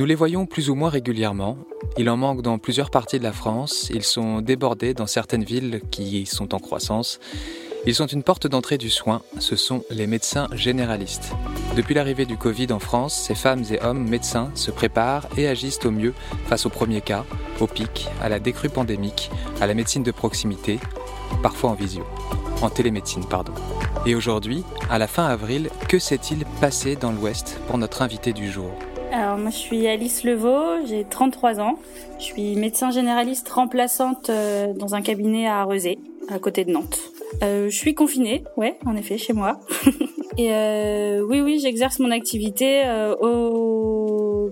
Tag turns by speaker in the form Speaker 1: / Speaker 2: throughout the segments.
Speaker 1: Nous les voyons plus ou moins régulièrement. Il en manque dans plusieurs parties de la France. Ils sont débordés dans certaines villes qui sont en croissance. Ils sont une porte d'entrée du soin. Ce sont les médecins généralistes. Depuis l'arrivée du Covid en France, ces femmes et hommes médecins se préparent et agissent au mieux face aux premiers cas, au pic, à la décrue pandémique, à la médecine de proximité, parfois en visio. En télémédecine, pardon. Et aujourd'hui, à la fin avril, que s'est-il passé dans l'Ouest pour notre invité du jour?
Speaker 2: Alors moi je suis Alice Levaux, j'ai 33 ans. Je suis médecin généraliste remplaçante euh, dans un cabinet à Rezé, à côté de Nantes. Euh, je suis confinée, ouais, en effet, chez moi. Et euh, oui, oui, j'exerce mon activité euh, au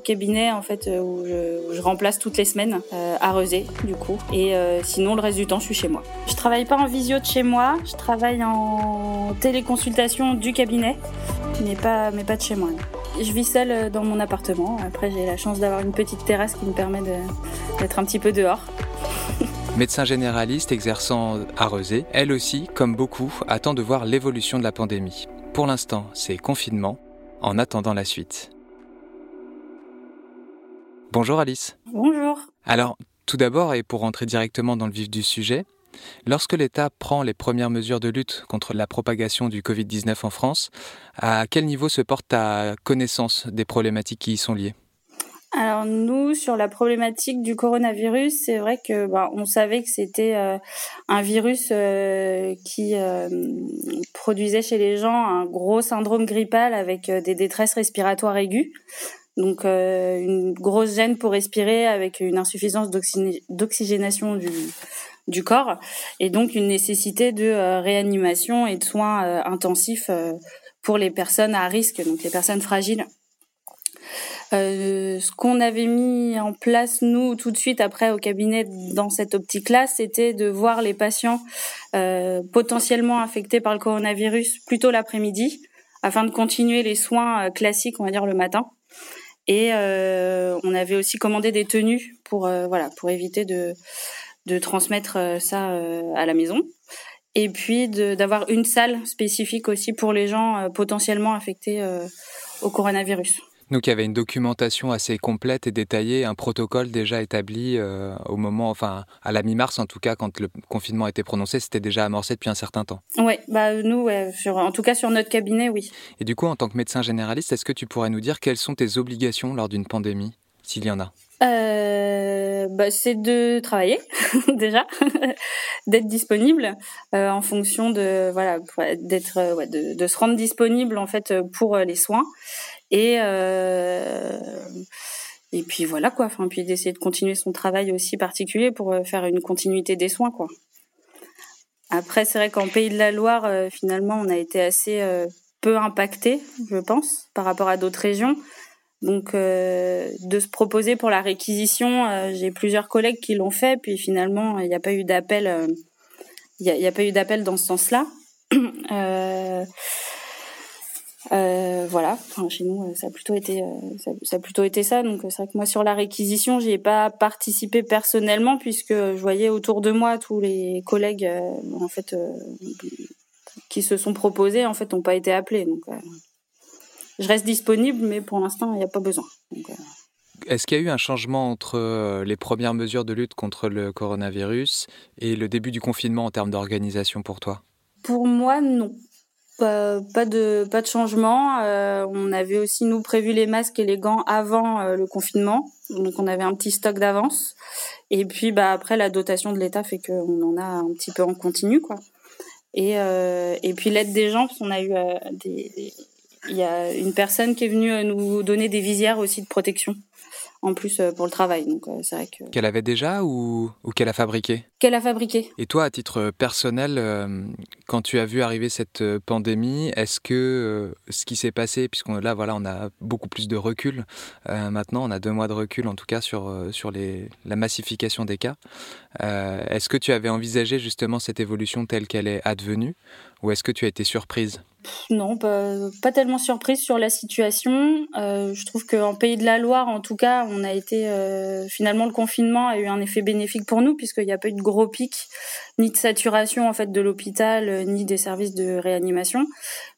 Speaker 2: cabinet en fait euh, où je, où je remplace toutes les semaines euh, à Rezé du coup. Et euh, sinon le reste du temps je suis chez moi. Je travaille pas en visio de chez moi, je travaille en téléconsultation du cabinet, mais pas mais pas de chez moi. Je vis seule euh, dans mon appartement. Après j'ai la chance d'avoir une petite terrasse qui me permet d'être un petit peu dehors.
Speaker 1: Médecin généraliste exerçant à Rezé, elle aussi, comme beaucoup, attend de voir l'évolution de la pandémie. Pour l'instant, c'est confinement, en attendant la suite. Bonjour Alice.
Speaker 2: Bonjour.
Speaker 1: Alors, tout d'abord, et pour rentrer directement dans le vif du sujet, lorsque l'État prend les premières mesures de lutte contre la propagation du Covid-19 en France, à quel niveau se porte ta connaissance des problématiques qui y sont liées?
Speaker 2: Alors nous, sur la problématique du coronavirus, c'est vrai que bah, on savait que c'était euh, un virus euh, qui euh, produisait chez les gens un gros syndrome grippal avec des détresses respiratoires aiguës. Donc euh, une grosse gêne pour respirer avec une insuffisance d'oxy- d'oxygénation du, du corps et donc une nécessité de euh, réanimation et de soins euh, intensifs euh, pour les personnes à risque, donc les personnes fragiles. Ce qu'on avait mis en place nous tout de suite après au cabinet dans cette optique-là, c'était de voir les patients potentiellement infectés par le coronavirus plutôt l'après-midi, afin de continuer les soins classiques, on va dire le matin. Et euh, on avait aussi commandé des tenues pour euh, voilà pour éviter de de transmettre euh, ça à la maison. Et puis d'avoir une salle spécifique aussi pour les gens potentiellement affectés au coronavirus.
Speaker 1: Donc il y avait une documentation assez complète et détaillée, un protocole déjà établi euh, au moment, enfin à la mi-mars en tout cas, quand le confinement a été prononcé, c'était déjà amorcé depuis un certain temps.
Speaker 2: Ouais, bah nous, ouais, sur, en tout cas sur notre cabinet, oui.
Speaker 1: Et du coup, en tant que médecin généraliste, est-ce que tu pourrais nous dire quelles sont tes obligations lors d'une pandémie, s'il y en a?
Speaker 2: Euh, bah, c'est de travailler déjà, d'être disponible euh, en fonction de voilà, d'être ouais, de, de se rendre disponible en fait pour les soins et euh, et puis voilà quoi. Enfin puis d'essayer de continuer son travail aussi particulier pour euh, faire une continuité des soins quoi. Après c'est vrai qu'en Pays de la Loire euh, finalement on a été assez peu impacté, je pense, par rapport à d'autres régions. Donc, de se proposer pour la réquisition, j'ai plusieurs collègues qui l'ont fait, puis finalement, il n'y a pas eu d'appel. Il n'y a, y a pas eu d'appel dans ce sens-là. Euh, voilà. Enfin, chez nous, euh, ça a plutôt été, euh, ça, ça a plutôt été ça. Donc, euh, c'est vrai que moi, sur la réquisition, j'y ai pas participé personnellement, puisque je voyais autour de moi tous les collègues, euh, en fait, euh, qui se sont proposés, en fait, n'ont pas été appelés. Donc, je reste disponible, mais pour l'instant, il n'y a pas besoin. Donc,
Speaker 1: Est-ce qu'il y a eu un changement entre les premières mesures de lutte contre le coronavirus et le début du confinement en termes d'organisation pour toi?
Speaker 2: Pour moi, non. Pas, pas de pas de changement. Euh, on avait aussi nous prévu les masques et les gants avant euh, le confinement, donc on avait un petit stock d'avance. Et puis bah après la dotation de l'État fait qu'on en a un petit peu en continu quoi. Et euh, et puis l'aide des gens, parce qu'on a eu euh, des, il y a une personne qui est venue euh, nous donner des visières aussi de protection en plus euh, pour le travail. Donc euh, c'est vrai que
Speaker 1: Qu'elle avait déjà ou, ou qu'elle a fabriqué?
Speaker 2: Qu'elle a fabriqué.
Speaker 1: Et toi, à titre personnel, euh, quand tu as vu arriver cette pandémie, est-ce que ce qui s'est passé, puisqu'on là, voilà, on a beaucoup plus de recul euh, maintenant, on a deux mois de recul en tout cas sur, sur les, la massification des cas, euh, est-ce que tu avais envisagé justement cette évolution telle qu'elle est advenue? Ou est-ce que tu as été surprise?
Speaker 2: Non, pas, tellement surprise sur la situation. Euh, je trouve qu'en Pays de la Loire, en tout cas, on a été euh, finalement le confinement a eu un effet bénéfique pour nous puisqu'il n'y a pas eu de gros pics ni de saturation en fait de l'hôpital euh, ni des services de réanimation.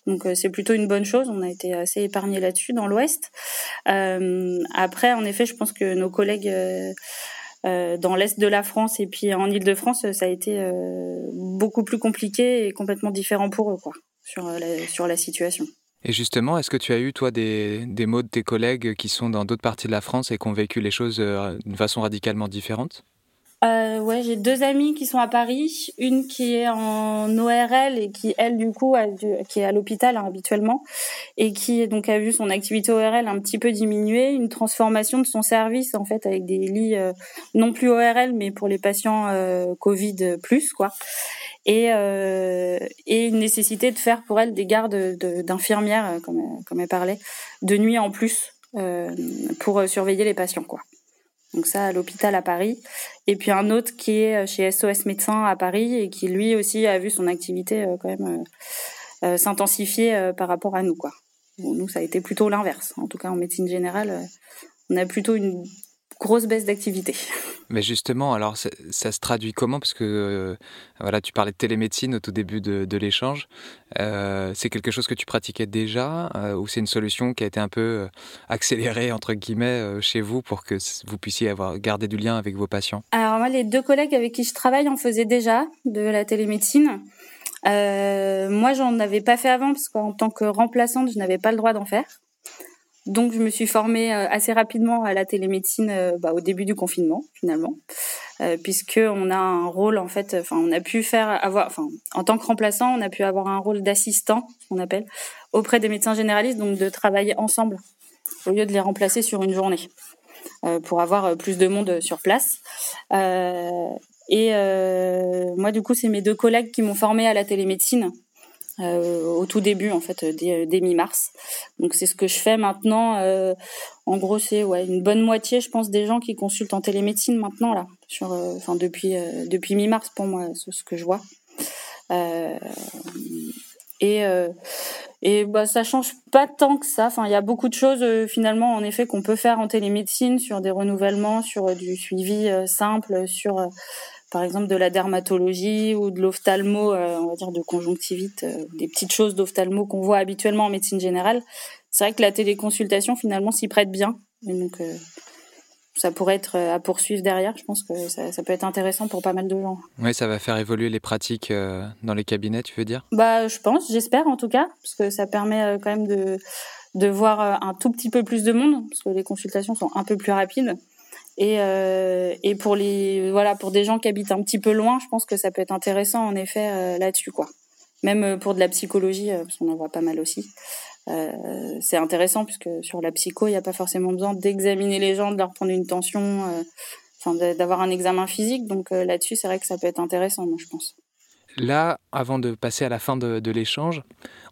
Speaker 2: Donc c'est plutôt une bonne chose. On a été assez épargnés là-dessus dans l'Ouest. Après, en effet, je pense que nos collègues dans l'est de la France et puis en Île-de-France, ça a été beaucoup plus compliqué et complètement différent pour eux, quoi sur euh, la, sur la situation.
Speaker 1: Et justement, est-ce que tu as eu, toi, des, des mots de tes collègues qui sont dans d'autres parties de la France et qui ont vécu les choses euh, d'une façon radicalement différente?
Speaker 2: Euh, ouais, j'ai deux amies qui sont à Paris, une qui est en ORL et qui elle du coup a qui est à l'hôpital hein, habituellement et qui donc a vu son activité ORL un petit peu diminuer, une transformation de son service en fait avec des lits euh, non plus ORL mais pour les patients euh, Covid plus quoi. Et euh, et une nécessité de faire pour elle des gardes d'infirmières comme comme elle parlait de nuit en plus pour surveiller les patients quoi. Donc ça à l'hôpital à Paris. Et puis un autre qui est euh, chez SOS Médecins à Paris et qui lui aussi a vu son activité euh, quand même euh, s'intensifier par rapport à nous. Quoi. nous, ça a été plutôt l'inverse. En tout cas, en médecine générale, on a plutôt une grosse baisse d'activité.
Speaker 1: Mais justement, alors ça, se traduit comment? Parce que euh, voilà, tu parlais de télémédecine au tout début de, l'échange. Euh, c'est quelque chose que tu pratiquais déjà euh, ou c'est une solution qui a été un peu accélérée entre guillemets chez vous pour que vous puissiez avoir gardé du lien avec vos patients?
Speaker 2: Alors moi, les deux collègues avec qui je travaille en faisaient déjà de la télémédecine. moi, j'en avais pas fait avant parce qu'en tant que remplaçante, je n'avais pas le droit d'en faire. Donc, je me suis formée euh, assez rapidement à la télémédecine euh, bah, au début du confinement, finalement, euh, puisque on a un rôle en fait. Enfin, on a pu faire avoir, enfin, en tant que remplaçant, on a pu avoir un rôle d'assistant, qu'on appelle, auprès des médecins généralistes, donc de travailler ensemble au lieu de les remplacer sur une journée, pour avoir plus de monde sur place. et moi, du coup, c'est mes deux collègues qui m'ont formée à la télémédecine euh, au tout début en fait dès, dès mi-mars. Donc c'est ce que je fais maintenant. Euh, en gros c'est ouais une bonne moitié je pense des gens qui consultent en télémédecine maintenant là euh, enfin depuis depuis mi-mars pour moi c'est ce que je vois. et et bah ça change pas tant que ça. Enfin il y a beaucoup de choses finalement en effet qu'on peut faire en télémédecine sur des renouvellements, sur du suivi simple, sur par exemple de la dermatologie ou de l'ophtalmo, euh, on va dire de conjonctivite, euh, des petites choses d'ophtalmo qu'on voit habituellement en médecine générale. C'est vrai que la téléconsultation finalement s'y prête bien. Et donc euh, ça pourrait être à poursuivre derrière. Je pense que ça, ça, peut être intéressant pour pas mal de gens.
Speaker 1: Oui, ça va faire évoluer les pratiques dans les cabinets, tu veux dire?
Speaker 2: Bah, je pense, j'espère en tout cas, parce que ça permet quand même de de voir un tout petit peu plus de monde, parce que les consultations sont un peu plus rapides. Et, euh, et pour les voilà pour des gens qui habitent un petit peu loin, je pense que ça peut être intéressant en effet euh, là-dessus quoi. Même euh, pour de la psychologie, parce qu'on en voit pas mal aussi. c'est intéressant puisque sur la psycho, il n'y a pas forcément besoin d'examiner les gens, de leur prendre une tension, enfin d'avoir un examen physique. Donc là-dessus, c'est vrai que ça peut être intéressant, moi je pense.
Speaker 1: Là, avant de passer à la fin de, l'échange,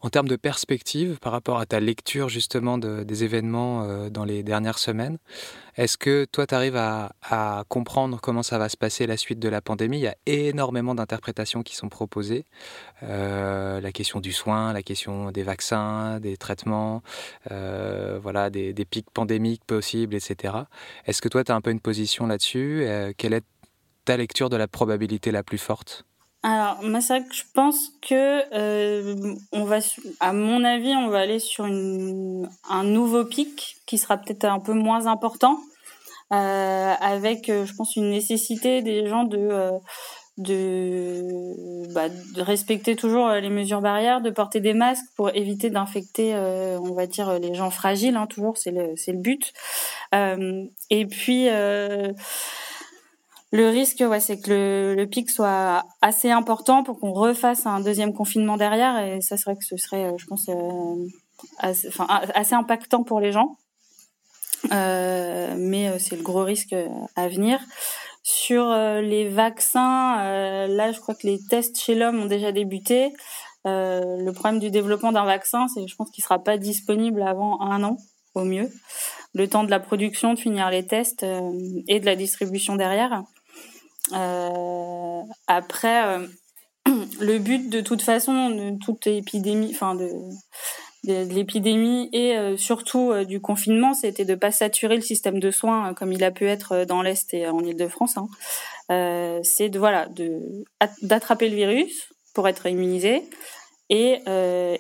Speaker 1: en termes de perspective par rapport à ta lecture justement des événements euh, dans les dernières semaines, est-ce que toi, tu arrives à, comprendre comment ça va se passer la suite de la pandémie? Il y a énormément d'interprétations qui sont proposées. Euh, la question du soin, la question des vaccins, des traitements, euh, voilà, des, des, pics pandémiques possibles, etc. Est-ce que toi, tu as un peu une position là-dessus? Quelle est ta lecture de la probabilité la plus forte?
Speaker 2: Alors, que je pense que euh, on va, à mon avis, on va aller sur une, un nouveau pic qui sera peut-être un peu moins important, euh, avec, euh, je pense, une nécessité des gens de euh, de, bah, de respecter toujours les mesures barrières, de porter des masques pour éviter d'infecter, euh, on va dire, les gens fragiles. Hein, toujours, c'est le c'est le but. et puis le risque, c'est que le, pic soit assez important pour qu'on refasse un deuxième confinement derrière. Et ça, vrai que ce serait, euh, je pense, euh, assez, impactant pour les gens. Euh, mais c'est le gros risque à venir. Sur les vaccins, là, je crois que les tests chez l'homme ont déjà débuté. le problème du développement d'un vaccin, c'est que je pense qu'il sera pas disponible avant un an au mieux. Le temps de la production, de finir les tests et de la distribution derrière. Euh, après, euh, le but de toute façon de toute épidémie, enfin de, l'épidémie et euh, surtout du confinement, c'était de pas saturer le système de soins comme il a pu être dans l'est et en Île-de-France. Hein. C'est de voilà de d'attraper le virus pour être immunisé et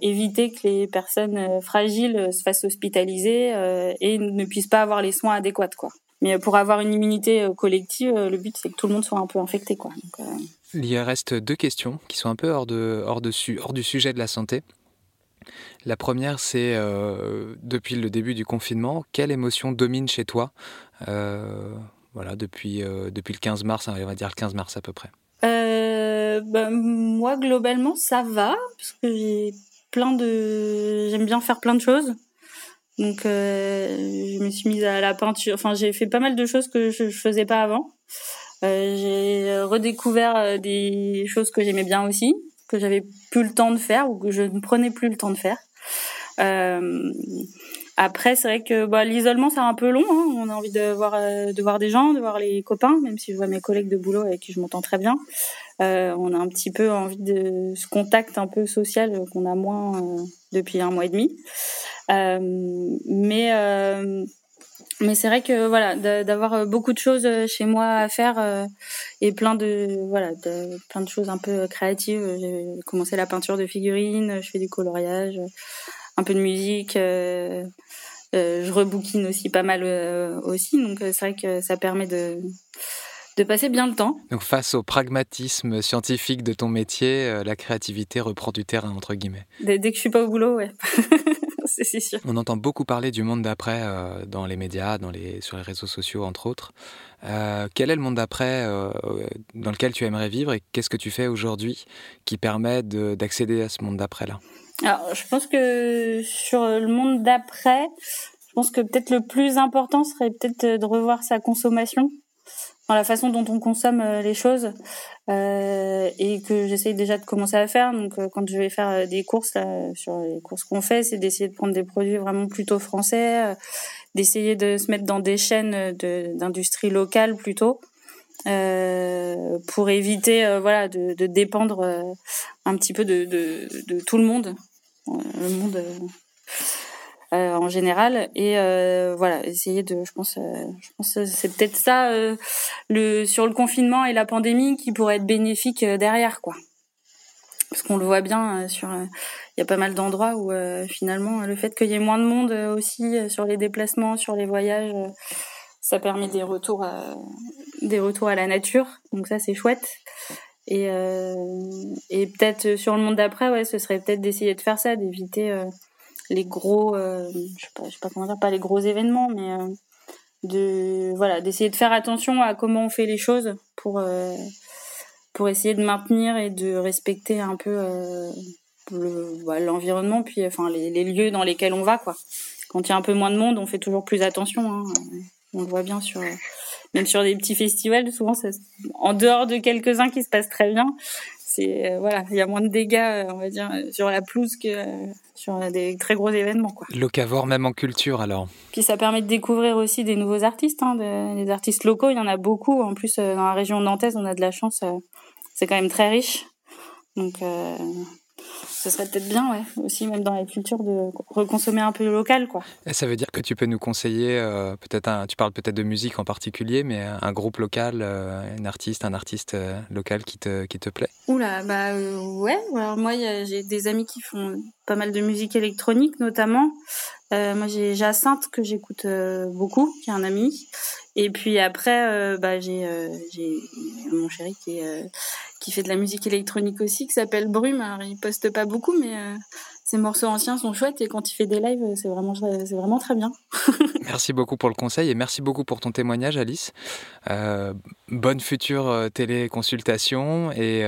Speaker 2: éviter que les personnes fragiles se fassent hospitaliser et ne puissent pas avoir les soins adéquats quoi. Mais pour avoir une immunité collective, le but c'est que tout le monde soit un peu infecté quoi. Donc,
Speaker 1: il reste deux questions qui sont un peu hors, de, hors, de, hors du sujet de la santé. La première, c'est euh, depuis le début du confinement, quelle émotion domine chez toi euh, voilà, depuis, euh, depuis le 15 mars, on va dire le 15 mars à peu près
Speaker 2: bah, Moi, globalement, ça va, parce que j'ai plein de. J'aime bien faire plein de choses. Donc, je me suis mise à la peinture. Enfin, j'ai fait pas mal de choses que je, je faisais pas avant. Euh, j'ai redécouvert euh, des choses que j'aimais bien aussi, que j'avais plus le temps de faire ou que je ne prenais plus le temps de faire. Euh, après, c'est vrai que bah, l'isolement, c'est un peu long. Hein. On a envie de voir, de voir des gens, de voir les copains, même si je vois mes collègues de boulot avec qui je m'entends très bien. Euh, on a un petit peu envie de ce contact un peu social qu'on a moins depuis un mois et demi. Euh, mais mais c'est vrai que voilà, d'avoir euh, beaucoup de choses euh, chez moi à faire euh, et plein de voilà, de, plein de choses un peu créatives. J'ai commencé la peinture de figurines, je fais du coloriage, un peu de musique. Euh, je rebouquine aussi pas mal aussi, donc c'est vrai que ça permet de de passer bien le temps.
Speaker 1: Donc face au pragmatisme scientifique de ton métier, la créativité reprend du terrain entre guillemets.
Speaker 2: Dès, dès que je suis pas au boulot, ouais. c'est sûr.
Speaker 1: On entend beaucoup parler du monde d'après euh, dans les médias, dans les, sur les réseaux sociaux, entre autres. Euh, quel est le monde d'après euh, dans lequel tu aimerais vivre et qu'est-ce que tu fais aujourd'hui qui permet d'accéder à ce monde d'après-là?
Speaker 2: Alors, je pense que sur le monde d'après, je pense que peut-être le plus important serait peut-être de revoir sa consommation dans la façon dont on consomme euh, les choses euh, et que j'essaye déjà de commencer à faire. Donc euh, quand je vais faire des courses sur les courses qu'on fait, c'est d'essayer de prendre des produits vraiment plutôt français, d'essayer de se mettre dans des chaînes d'industrie locale plutôt. pour éviter voilà de, dépendre un petit peu de, de, tout le monde le monde euh, en général. Et euh, voilà essayer de je pense euh, je pense c'est peut-être ça le sur le confinement et la pandémie qui pourrait être bénéfique derrière quoi. Parce qu'on le voit bien sur il y a pas mal d'endroits où finalement le fait qu'il y ait moins de monde aussi sur les déplacements sur les voyages ça permet des retours à, des retours à la nature. Donc ça c'est chouette. Et et peut-être sur le monde d'après ouais ce serait peut-être d'essayer de faire ça d'éviter les gros, euh, je sais pas, comment dire, pas les gros événements, mais euh, de voilà, d'essayer de faire attention à comment on fait les choses pour euh, pour essayer de maintenir et de respecter un peu le, l'environnement, puis enfin les, lieux dans lesquels on va quoi. Quand il y a un peu moins de monde, on fait toujours plus attention. Hein. On le voit bien sur même sur des petits festivals, souvent, ça, en dehors de quelques-uns qui se passent très bien, c'est voilà, il y a moins de dégâts, on va dire, sur la pelouse que sur des très gros événements. Quoi.
Speaker 1: Locavore même en culture alors.
Speaker 2: Puis ça permet de découvrir aussi des nouveaux artistes, hein, des artistes locaux, il y en a beaucoup. En plus, euh, dans la région nantaise, on a de la chance, euh, c'est quand même très riche. Donc euh, ce serait peut-être bien, ouais, aussi même dans la culture de reconsommer un peu local, quoi.
Speaker 1: Et ça veut dire que tu peux nous conseiller, euh, peut-être, tu parles peut-être de musique en particulier, mais un groupe local, euh, un artiste, un artiste euh, local qui te, qui te plaît?
Speaker 2: Oula, bah ouais. Alors moi, j'ai des amis qui font pas mal de musique électronique, notamment. Moi, j'ai Jacinthe que j'écoute beaucoup, qui est un ami. Et puis après, bah j'ai mon chéri qui est qui fait de la musique électronique aussi, qui s'appelle Brume. Alors, il poste pas beaucoup, mais euh, ses morceaux anciens sont chouettes et quand il fait des lives, c'est vraiment, c'est vraiment très bien.
Speaker 1: merci beaucoup pour le conseil et merci beaucoup pour ton témoignage, Alice. Euh, bonne future euh, téléconsultation et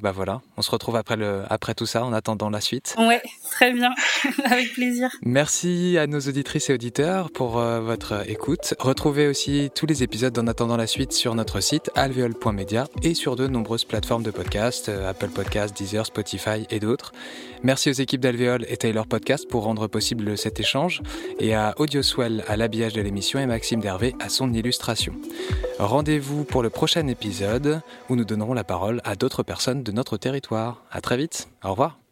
Speaker 1: bah voilà, on se retrouve après, le, après tout ça en attendant la suite.
Speaker 2: Ouais, très bien, avec plaisir.
Speaker 1: Merci à nos auditrices et auditeurs pour votre écoute. Retrouvez aussi tous les épisodes en attendant la suite sur notre site alveol.media et sur de nombreuses plateformes de podcast, Apple Podcasts, Deezer, Spotify et d'autres. Merci aux équipes d'Alveol Et Taylor Podcast pour rendre possible cet échange, et à Audioswell à l'habillage de l'émission et Maxime Dervé à son illustration. Rendez-vous pour le prochain épisode où nous donnerons la parole à d'autres personnes de notre territoire. À très vite. Au revoir.